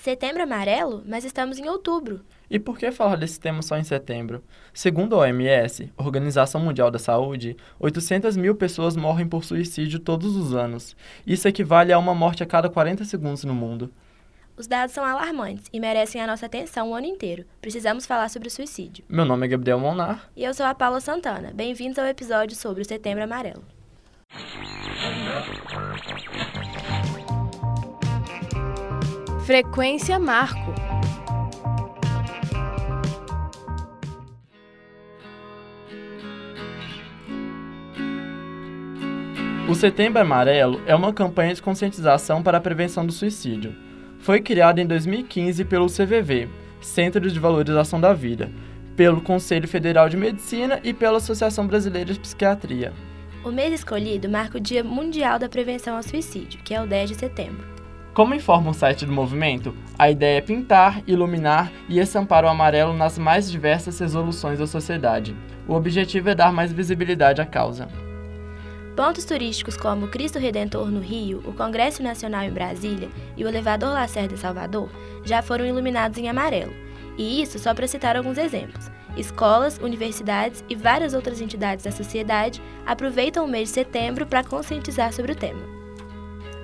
Setembro Amarelo? Mas estamos em outubro. E por que falar desse tema só em setembro? Segundo a OMS, Organização Mundial da Saúde, 800 mil pessoas morrem por suicídio todos os anos. Isso equivale a uma morte a cada 40 segundos no mundo. Os dados são alarmantes e merecem a nossa atenção o ano inteiro. Precisamos falar sobre o suicídio. Meu nome é Gabriel Monar. E eu sou a Paula Santana. Bem-vindos ao episódio sobre o Setembro Amarelo. Frequência Marco. O Setembro Amarelo é uma campanha de conscientização para a prevenção do suicídio. Foi criada em 2015 pelo CVV, Centro de Valorização da Vida, pelo Conselho Federal de Medicina e pela Associação Brasileira de Psiquiatria. O mês escolhido marca o Dia Mundial da Prevenção ao Suicídio, que é o 10 de setembro. Como informa o site do movimento, a ideia é pintar, iluminar e estampar o amarelo nas mais diversas resoluções da sociedade. O objetivo é dar mais visibilidade à causa. Pontos turísticos como Cristo Redentor no Rio, o Congresso Nacional em Brasília e o Elevador Lacerda em Salvador já foram iluminados em amarelo. E isso só para citar alguns exemplos. Escolas, universidades e várias outras entidades da sociedade aproveitam o mês de setembro para conscientizar sobre o tema.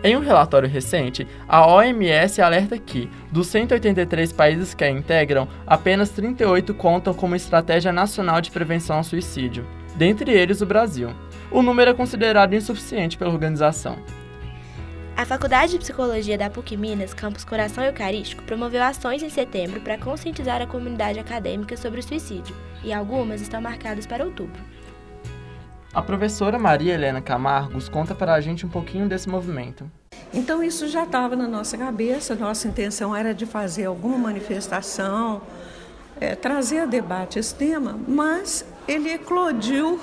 Em um relatório recente, a OMS alerta que, dos 183 países que a integram, apenas 38 contam com uma estratégia nacional de prevenção ao suicídio, dentre eles o Brasil o número é considerado insuficiente pela organização. A Faculdade de Psicologia da PUC Minas, campus Coração Eucarístico, promoveu ações em setembro para conscientizar a comunidade acadêmica sobre o suicídio, e algumas estão marcadas para outubro. A professora Maria Helena Camargos conta para a gente um pouquinho desse movimento. Então isso já estava na nossa cabeça, nossa intenção era de fazer alguma manifestação, é, trazer a debate esse tema, mas ele eclodiu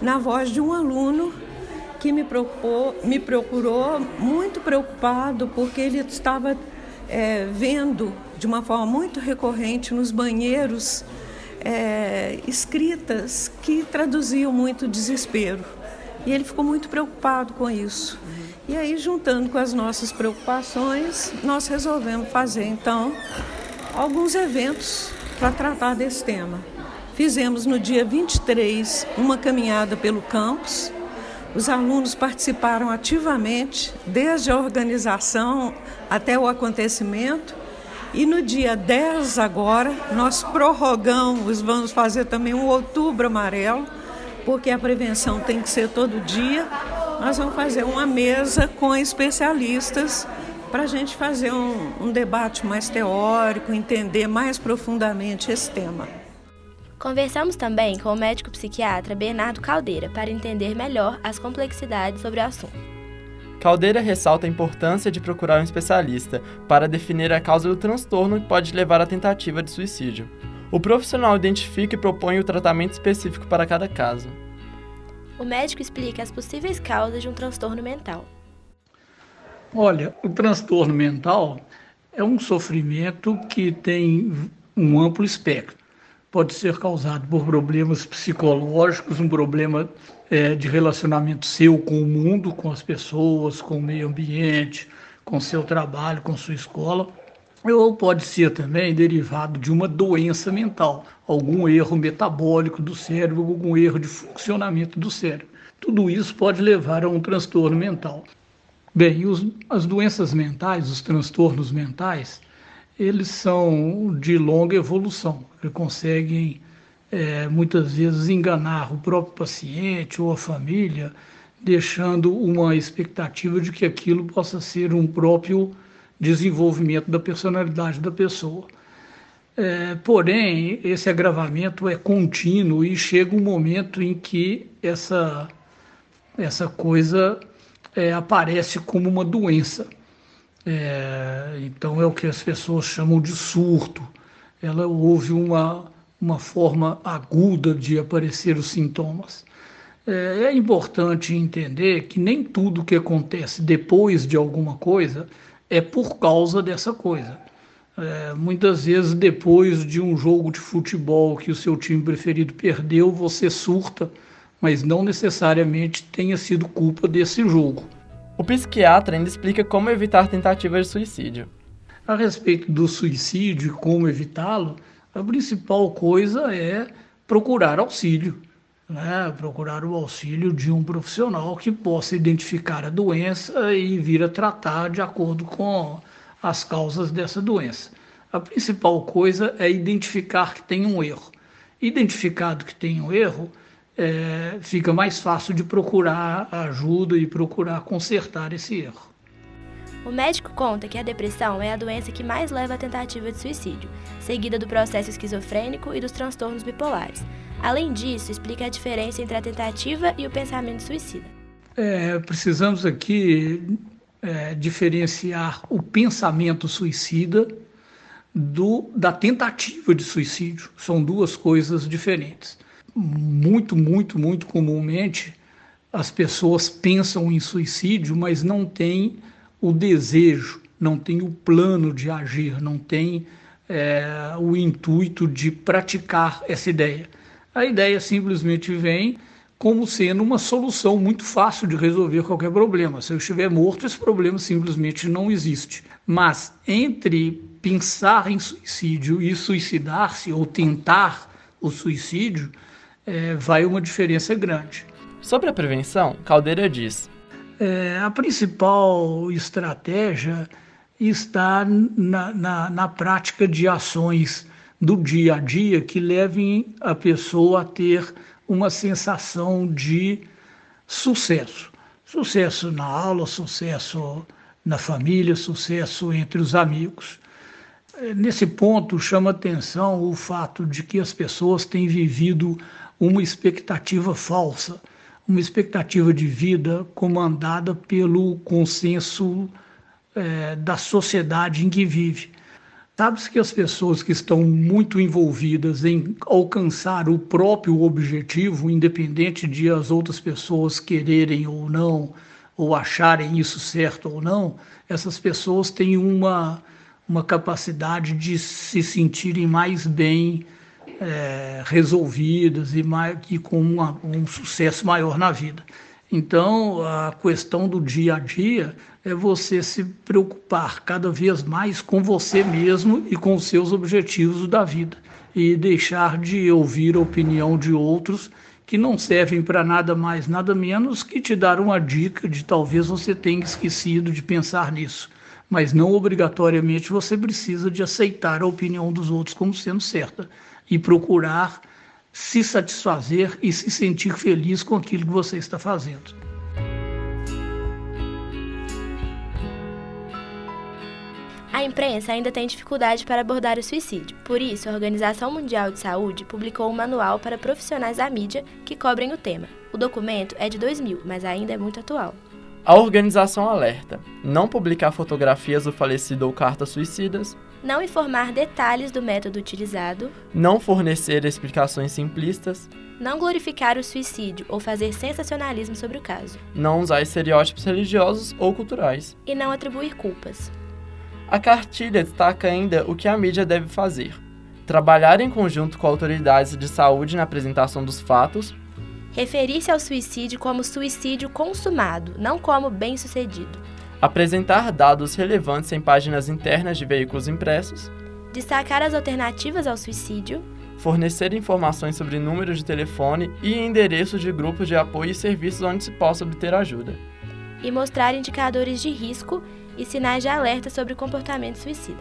na voz de um aluno que me, propor, me procurou muito preocupado porque ele estava é, vendo de uma forma muito recorrente nos banheiros é, escritas que traduziam muito desespero. E ele ficou muito preocupado com isso. E aí, juntando com as nossas preocupações, nós resolvemos fazer então alguns eventos para tratar desse tema. Fizemos no dia 23 uma caminhada pelo campus. Os alunos participaram ativamente, desde a organização até o acontecimento. E no dia 10 agora, nós prorrogamos, vamos fazer também um outubro amarelo, porque a prevenção tem que ser todo dia. Nós vamos fazer uma mesa com especialistas para a gente fazer um, um debate mais teórico, entender mais profundamente esse tema. Conversamos também com o médico psiquiatra Bernardo Caldeira para entender melhor as complexidades sobre o assunto. Caldeira ressalta a importância de procurar um especialista para definir a causa do transtorno que pode levar à tentativa de suicídio. O profissional identifica e propõe o tratamento específico para cada caso. O médico explica as possíveis causas de um transtorno mental. Olha, o transtorno mental é um sofrimento que tem um amplo espectro pode ser causado por problemas psicológicos, um problema é, de relacionamento seu com o mundo, com as pessoas, com o meio ambiente, com seu trabalho, com sua escola, ou pode ser também derivado de uma doença mental, algum erro metabólico do cérebro, algum erro de funcionamento do cérebro. Tudo isso pode levar a um transtorno mental. Bem, os, as doenças mentais, os transtornos mentais, eles são de longa evolução, que conseguem é, muitas vezes enganar o próprio paciente ou a família, deixando uma expectativa de que aquilo possa ser um próprio desenvolvimento da personalidade da pessoa. É, porém, esse agravamento é contínuo e chega um momento em que essa, essa coisa é, aparece como uma doença. É, então é o que as pessoas chamam de surto. Ela houve uma, uma forma aguda de aparecer os sintomas. É, é importante entender que nem tudo que acontece depois de alguma coisa é por causa dessa coisa. É, muitas vezes, depois de um jogo de futebol que o seu time preferido perdeu, você surta, mas não necessariamente tenha sido culpa desse jogo. O psiquiatra ainda explica como evitar tentativas de suicídio. A respeito do suicídio e como evitá-lo, a principal coisa é procurar auxílio, né? procurar o auxílio de um profissional que possa identificar a doença e vir a tratar de acordo com as causas dessa doença. A principal coisa é identificar que tem um erro. Identificado que tem um erro, é, fica mais fácil de procurar ajuda e procurar consertar esse erro. O médico conta que a depressão é a doença que mais leva à tentativa de suicídio, seguida do processo esquizofrênico e dos transtornos bipolares. Além disso, explica a diferença entre a tentativa e o pensamento suicida. É, precisamos aqui é, diferenciar o pensamento suicida do, da tentativa de suicídio. São duas coisas diferentes. Muito, muito, muito comumente as pessoas pensam em suicídio, mas não têm o desejo, não têm o plano de agir, não têm é, o intuito de praticar essa ideia. A ideia simplesmente vem como sendo uma solução muito fácil de resolver qualquer problema. Se eu estiver morto, esse problema simplesmente não existe. Mas entre pensar em suicídio e suicidar-se ou tentar o suicídio, é, vai uma diferença grande. Sobre a prevenção, Caldeira diz: é, a principal estratégia está na, na, na prática de ações do dia a dia que levem a pessoa a ter uma sensação de sucesso. Sucesso na aula, sucesso na família, sucesso entre os amigos. É, nesse ponto, chama atenção o fato de que as pessoas têm vivido uma expectativa falsa, uma expectativa de vida comandada pelo consenso é, da sociedade em que vive. Sabe-se que as pessoas que estão muito envolvidas em alcançar o próprio objetivo, independente de as outras pessoas quererem ou não, ou acharem isso certo ou não, essas pessoas têm uma, uma capacidade de se sentirem mais bem é, resolvidas e, mais, e com uma, um sucesso maior na vida. Então, a questão do dia a dia é você se preocupar cada vez mais com você mesmo e com os seus objetivos da vida e deixar de ouvir a opinião de outros que não servem para nada mais, nada menos que te dar uma dica de talvez você tenha esquecido de pensar nisso. Mas não obrigatoriamente você precisa de aceitar a opinião dos outros como sendo certa e procurar se satisfazer e se sentir feliz com aquilo que você está fazendo. A imprensa ainda tem dificuldade para abordar o suicídio. Por isso, a Organização Mundial de Saúde publicou um manual para profissionais da mídia que cobrem o tema. O documento é de 2000, mas ainda é muito atual. A organização alerta: não publicar fotografias do falecido ou cartas suicidas, não informar detalhes do método utilizado, não fornecer explicações simplistas, não glorificar o suicídio ou fazer sensacionalismo sobre o caso, não usar estereótipos religiosos ou culturais e não atribuir culpas. A cartilha destaca ainda o que a mídia deve fazer: trabalhar em conjunto com autoridades de saúde na apresentação dos fatos referir-se ao suicídio como suicídio consumado, não como bem-sucedido. Apresentar dados relevantes em páginas internas de veículos impressos. Destacar as alternativas ao suicídio. Fornecer informações sobre números de telefone e endereços de grupos de apoio e serviços onde se possa obter ajuda. E mostrar indicadores de risco e sinais de alerta sobre comportamento suicida.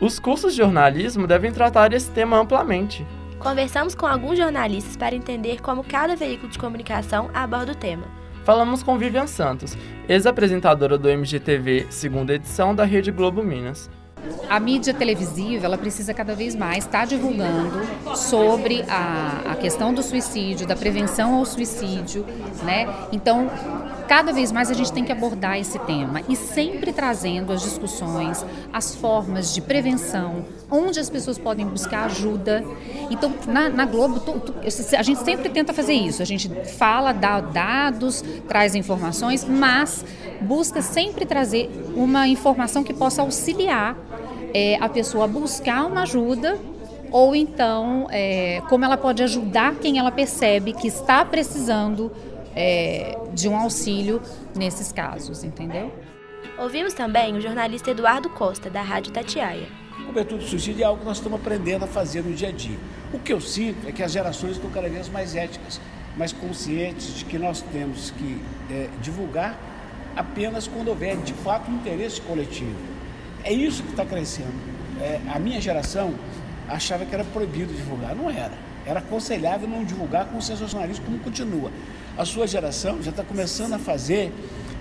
Os cursos de jornalismo devem tratar esse tema amplamente. Conversamos com alguns jornalistas para entender como cada veículo de comunicação aborda o tema. Falamos com Vivian Santos, ex-apresentadora do MGTV, segunda edição da Rede Globo Minas a mídia televisiva ela precisa cada vez mais estar divulgando sobre a, a questão do suicídio, da prevenção ao suicídio, né? Então, cada vez mais a gente tem que abordar esse tema e sempre trazendo as discussões, as formas de prevenção, onde as pessoas podem buscar ajuda. Então, na, na Globo, a gente sempre tenta fazer isso. A gente fala, dá dados, traz informações, mas busca sempre trazer uma informação que possa auxiliar é, a pessoa buscar uma ajuda ou então é, como ela pode ajudar quem ela percebe que está precisando é, de um auxílio nesses casos, entendeu? Ouvimos também o jornalista Eduardo Costa, da Rádio Tatiaia. Cobertura do suicídio é algo que nós estamos aprendendo a fazer no dia a dia. O que eu sinto é que as gerações estão cada vez mais éticas, mais conscientes de que nós temos que é, divulgar apenas quando houver de fato um interesse coletivo. É isso que está crescendo. É, a minha geração achava que era proibido divulgar, não era. Era aconselhável não divulgar com sensacionalismo como continua. A sua geração já está começando a fazer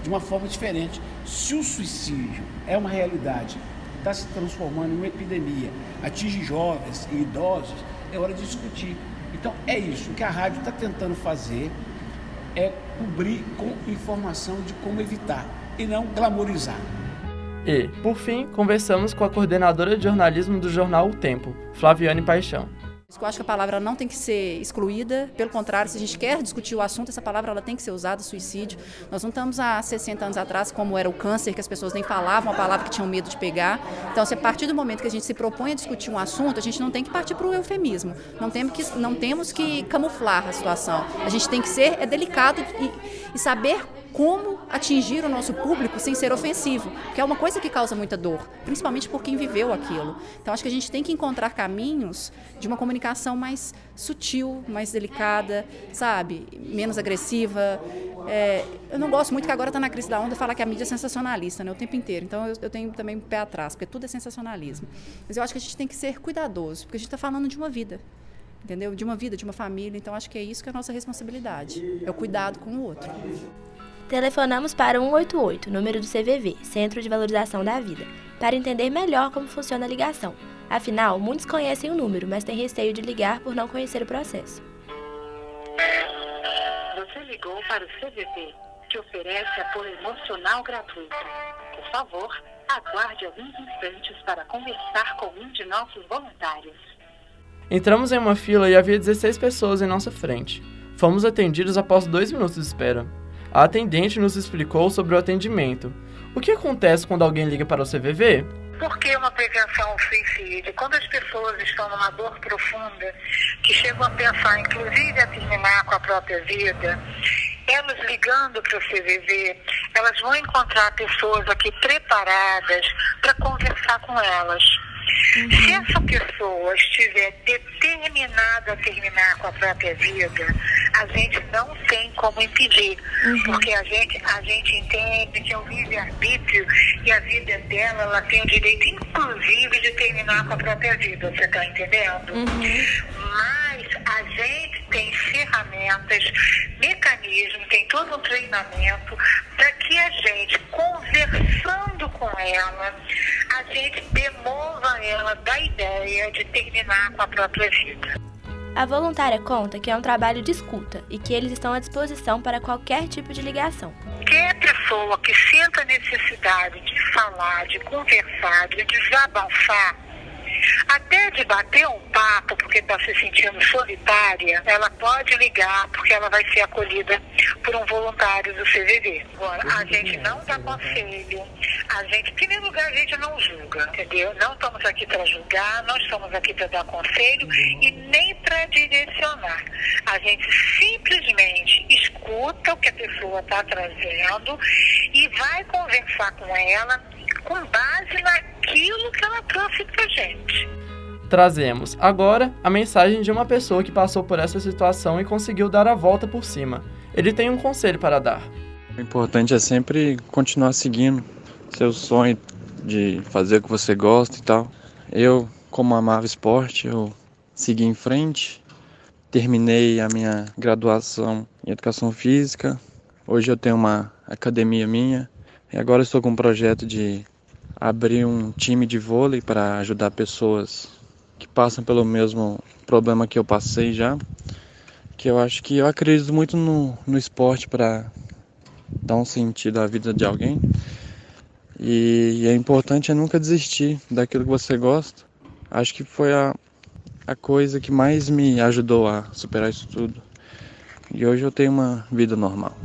de uma forma diferente. Se o suicídio é uma realidade, está se transformando em uma epidemia, atinge jovens e idosos, é hora de discutir. Então é isso. O que a rádio está tentando fazer é cobrir com informação de como evitar e não glamorizar. E, por fim, conversamos com a coordenadora de jornalismo do jornal O Tempo, Flaviane Paixão. Eu acho que a palavra não tem que ser excluída, pelo contrário, se a gente quer discutir o assunto, essa palavra ela tem que ser usada, suicídio. Nós não estamos há 60 anos atrás como era o câncer, que as pessoas nem falavam a palavra que tinham medo de pegar. Então, se a partir do momento que a gente se propõe a discutir um assunto, a gente não tem que partir para o eufemismo, não temos, que, não temos que camuflar a situação. A gente tem que ser é delicado e, e saber como atingir o nosso público sem ser ofensivo, que é uma coisa que causa muita dor, principalmente por quem viveu aquilo. Então acho que a gente tem que encontrar caminhos de uma comunicação mais sutil, mais delicada, sabe, menos agressiva. É, eu não gosto muito que agora está na crise da onda falar que a mídia é sensacionalista, né, o tempo inteiro. Então eu, eu tenho também um pé atrás, porque tudo é sensacionalismo. Mas eu acho que a gente tem que ser cuidadoso, porque a gente está falando de uma vida entendeu? De uma vida, de uma família. Então acho que é isso que é a nossa responsabilidade, é o cuidado com o outro. Telefonamos para 188, número do CVV, Centro de Valorização da Vida, para entender melhor como funciona a ligação. Afinal, muitos conhecem o número, mas têm receio de ligar por não conhecer o processo. Você ligou para o CVV, que oferece apoio emocional gratuito. Por favor, aguarde alguns instantes para conversar com um de nossos voluntários. Entramos em uma fila e havia 16 pessoas em nossa frente. Fomos atendidos após dois minutos de espera. A atendente nos explicou sobre o atendimento. O que acontece quando alguém liga para o CVV? Por que uma prevenção ao suicídio? Quando as pessoas estão numa dor profunda, que chegam a pensar, inclusive, a terminar com a própria vida, elas ligando para o CVV, elas vão encontrar pessoas aqui preparadas para conversar com elas. Uhum. Se essa pessoa estiver determinada a terminar com a própria vida, a gente não tem como impedir, uhum. porque a gente, a gente entende que é um livre-arbítrio e a vida dela, ela tem o direito, inclusive, de terminar com a própria vida, você está entendendo? Uhum. Mas a gente tem ferramentas, mecanismos, tem todo um treinamento para que a gente, conversando com ela, a gente demova ela da ideia de terminar com a própria vida. A voluntária conta que é um trabalho de escuta e que eles estão à disposição para qualquer tipo de ligação. Qualquer pessoa que sinta necessidade de falar, de conversar, de desabafar, até de bater um papo porque está se sentindo solitária, ela pode ligar porque ela vai ser acolhida por um voluntário do CVV. Agora, a gente não dá conselho, a gente, em primeiro lugar, a gente não julga, entendeu? Não estamos aqui para julgar, não estamos aqui para dar conselho e nem para direcionar. A gente simplesmente escuta o que a pessoa está trazendo e vai conversar com ela com base naquilo que ela trouxe para gente. Trazemos agora a mensagem de uma pessoa que passou por essa situação e conseguiu dar a volta por cima. Ele tem um conselho para dar. O importante é sempre continuar seguindo seu sonho de fazer o que você gosta e tal. Eu, como amava esporte, eu segui em frente, terminei a minha graduação em educação física. Hoje eu tenho uma academia minha e agora estou com um projeto de abrir um time de vôlei para ajudar pessoas que passam pelo mesmo problema que eu passei já. Que eu acho que eu acredito muito no, no esporte para dar um sentido à vida de alguém. E, e é importante é nunca desistir daquilo que você gosta. Acho que foi a, a coisa que mais me ajudou a superar isso tudo. E hoje eu tenho uma vida normal.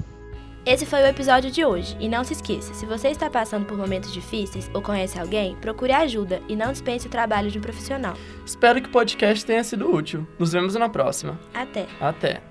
Esse foi o episódio de hoje. E não se esqueça, se você está passando por momentos difíceis ou conhece alguém, procure ajuda e não dispense o trabalho de um profissional. Espero que o podcast tenha sido útil. Nos vemos na próxima. Até. Até.